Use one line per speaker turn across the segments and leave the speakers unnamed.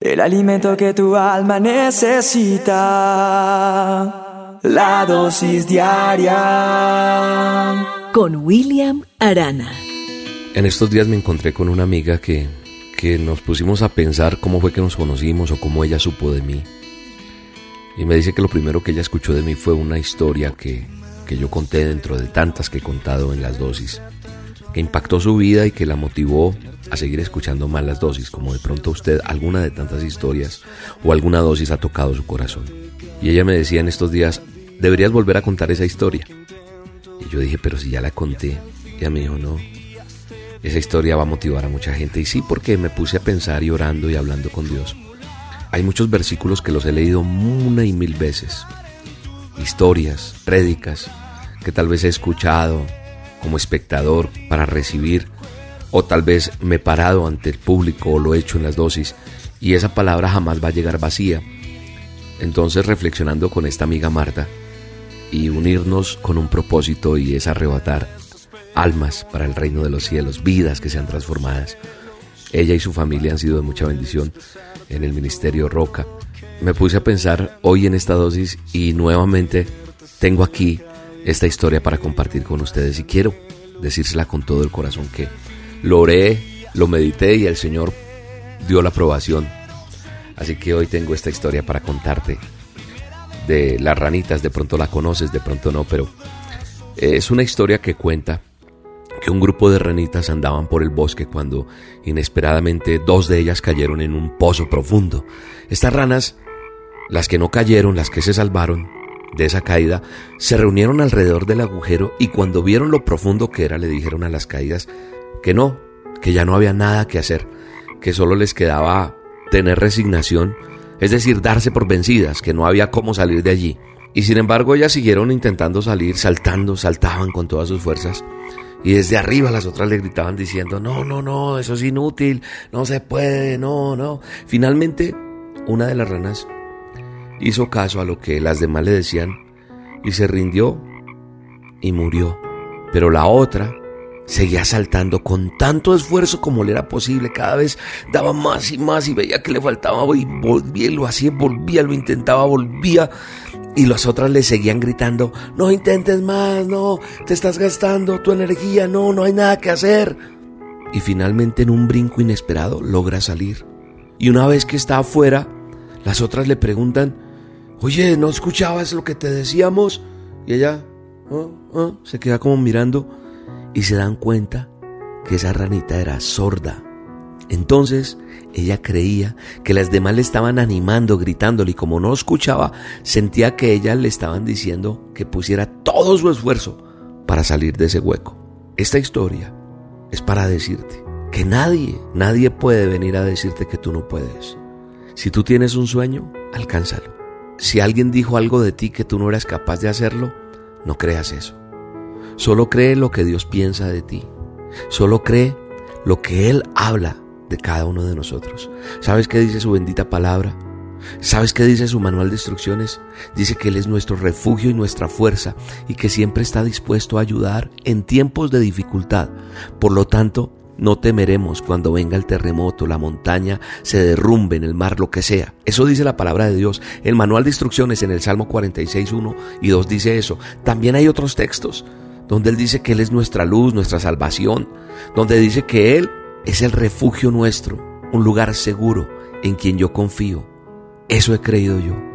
El alimento que tu alma necesita. La dosis diaria.
Con William Arana.
En estos días me encontré con una amiga que, que nos pusimos a pensar cómo fue que nos conocimos o cómo ella supo de mí. Y me dice que lo primero que ella escuchó de mí fue una historia que, que yo conté dentro de tantas que he contado en las dosis, que impactó su vida y que la motivó a seguir escuchando más las dosis, como de pronto usted alguna de tantas historias o alguna dosis ha tocado su corazón. Y ella me decía en estos días, deberías volver a contar esa historia. Y yo dije, pero si ya la conté. Ella me dijo, no, esa historia va a motivar a mucha gente. Y sí, porque me puse a pensar y y hablando con Dios. Hay muchos versículos que los he leído una y mil veces. Historias, prédicas, que tal vez he escuchado como espectador para recibir o tal vez me he parado ante el público o lo he hecho en las dosis y esa palabra jamás va a llegar vacía. Entonces reflexionando con esta amiga Marta y unirnos con un propósito y es arrebatar almas para el reino de los cielos, vidas que sean transformadas. Ella y su familia han sido de mucha bendición en el ministerio Roca. Me puse a pensar hoy en esta dosis y nuevamente tengo aquí esta historia para compartir con ustedes y quiero decírsela con todo el corazón que lo oré, lo medité y el Señor dio la aprobación. Así que hoy tengo esta historia para contarte de las ranitas, de pronto la conoces, de pronto no, pero es una historia que cuenta que un grupo de ranitas andaban por el bosque cuando inesperadamente dos de ellas cayeron en un pozo profundo. Estas ranas, las que no cayeron, las que se salvaron de esa caída, se reunieron alrededor del agujero y cuando vieron lo profundo que era le dijeron a las caídas que no, que ya no había nada que hacer, que solo les quedaba tener resignación, es decir, darse por vencidas, que no había cómo salir de allí. Y sin embargo ellas siguieron intentando salir, saltando, saltaban con todas sus fuerzas. Y desde arriba las otras le gritaban diciendo, no, no, no, eso es inútil, no se puede, no, no. Finalmente, una de las ranas hizo caso a lo que las demás le decían y se rindió y murió. Pero la otra seguía saltando con tanto esfuerzo como le era posible. Cada vez daba más y más y veía que le faltaba y volvía, lo hacía, volvía, lo intentaba, volvía. Y las otras le seguían gritando, no intentes más, no, te estás gastando tu energía, no, no hay nada que hacer. Y finalmente en un brinco inesperado logra salir. Y una vez que está afuera, las otras le preguntan, oye, ¿no escuchabas lo que te decíamos? Y ella oh, oh", se queda como mirando y se dan cuenta que esa ranita era sorda. Entonces ella creía que las demás le estaban animando, gritándole y como no escuchaba, sentía que ellas le estaban diciendo que pusiera todo su esfuerzo para salir de ese hueco. Esta historia es para decirte que nadie, nadie puede venir a decirte que tú no puedes. Si tú tienes un sueño, alcánzalo. Si alguien dijo algo de ti que tú no eras capaz de hacerlo, no creas eso. Solo cree lo que Dios piensa de ti. Solo cree lo que Él habla de cada uno de nosotros. ¿Sabes qué dice su bendita palabra? ¿Sabes qué dice su manual de instrucciones? Dice que Él es nuestro refugio y nuestra fuerza y que siempre está dispuesto a ayudar en tiempos de dificultad. Por lo tanto, no temeremos cuando venga el terremoto, la montaña se derrumbe en el mar, lo que sea. Eso dice la palabra de Dios. El manual de instrucciones en el Salmo 46, 1 y 2 dice eso. También hay otros textos donde Él dice que Él es nuestra luz, nuestra salvación, donde dice que Él es el refugio nuestro, un lugar seguro en quien yo confío. Eso he creído yo.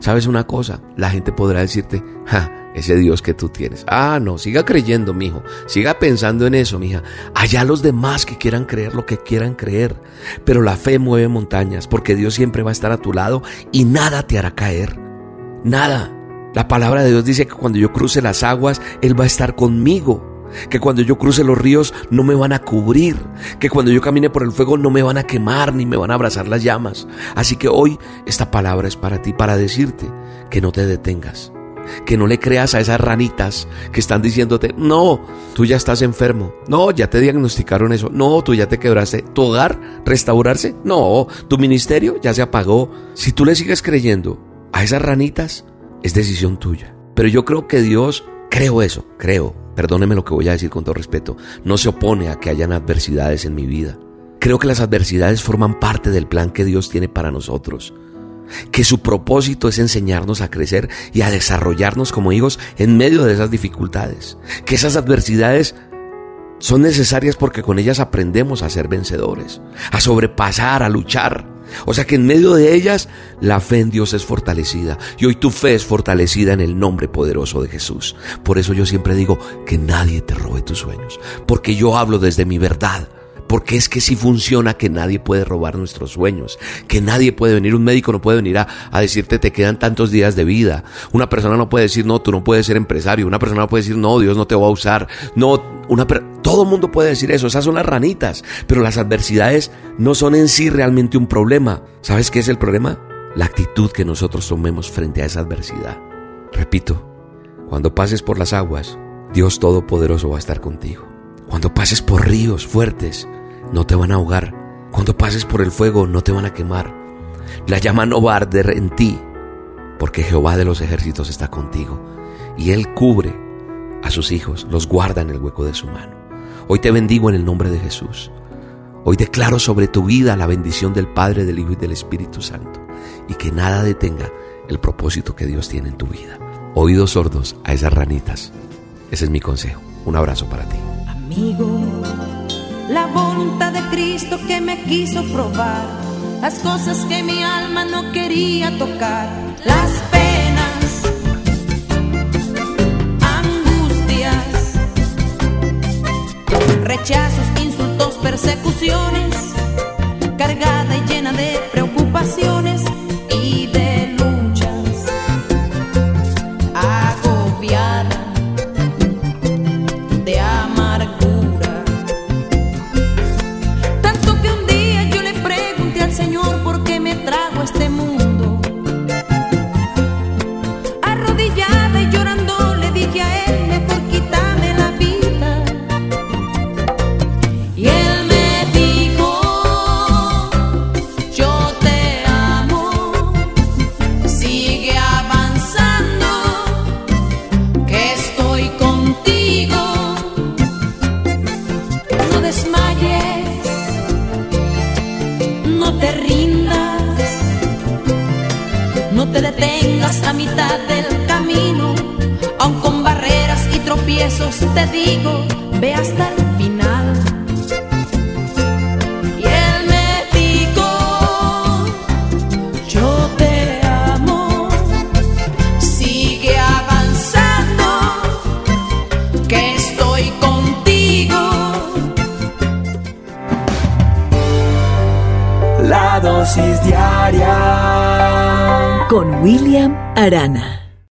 ¿Sabes una cosa? La gente podrá decirte, ja, ese Dios que tú tienes. Ah, no, siga creyendo, mijo. Siga pensando en eso, mija. Allá los demás que quieran creer lo que quieran creer. Pero la fe mueve montañas, porque Dios siempre va a estar a tu lado y nada te hará caer. Nada. La palabra de Dios dice que cuando yo cruce las aguas, Él va a estar conmigo. Que cuando yo cruce los ríos no me van a cubrir. Que cuando yo camine por el fuego no me van a quemar ni me van a abrazar las llamas. Así que hoy esta palabra es para ti, para decirte que no te detengas. Que no le creas a esas ranitas que están diciéndote, no, tú ya estás enfermo. No, ya te diagnosticaron eso. No, tú ya te quebraste. ¿Tu hogar restaurarse? No, tu ministerio ya se apagó. Si tú le sigues creyendo a esas ranitas, es decisión tuya. Pero yo creo que Dios, creo eso, creo, perdóneme lo que voy a decir con todo respeto, no se opone a que hayan adversidades en mi vida. Creo que las adversidades forman parte del plan que Dios tiene para nosotros. Que su propósito es enseñarnos a crecer y a desarrollarnos como hijos en medio de esas dificultades. Que esas adversidades son necesarias porque con ellas aprendemos a ser vencedores, a sobrepasar, a luchar. O sea que en medio de ellas la fe en Dios es fortalecida. Y hoy tu fe es fortalecida en el nombre poderoso de Jesús. Por eso yo siempre digo que nadie te robe tus sueños, porque yo hablo desde mi verdad porque es que si funciona que nadie puede robar nuestros sueños, que nadie puede venir, un médico no puede venir a, decirte te quedan tantos días de vida, una persona no puede decir no, tú no puedes ser empresario, una persona no puede decir no, Dios no te va a usar, no, una todo el mundo puede decir eso, esas son las ranitas, pero las adversidades no son en sí realmente un problema. ¿Sabes qué es el problema? La actitud que nosotros tomemos frente a esa adversidad. Repito, cuando pases por las aguas, Dios Todopoderoso va a estar contigo. Cuando pases por ríos fuertes, no te van a ahogar. Cuando pases por el fuego no te van a quemar. La llama no va a arder en ti, porque Jehová de los ejércitos está contigo. Y Él cubre a sus hijos, los guarda en el hueco de su mano. Hoy te bendigo en el nombre de Jesús. Hoy declaro sobre tu vida la bendición del Padre, del Hijo y del Espíritu Santo. Y que nada detenga el propósito que Dios tiene en tu vida. Oídos sordos a esas ranitas. Ese es mi consejo. Un abrazo para ti.
Amigo la voluntad de Cristo que me quiso probar, las cosas que mi alma no quería tocar, las camino, aun con barreras y tropiezos te digo, ve hasta el final. Y él me dijo, yo te amo, sigue avanzando que estoy contigo.
La dosis diaria
Con William Arana.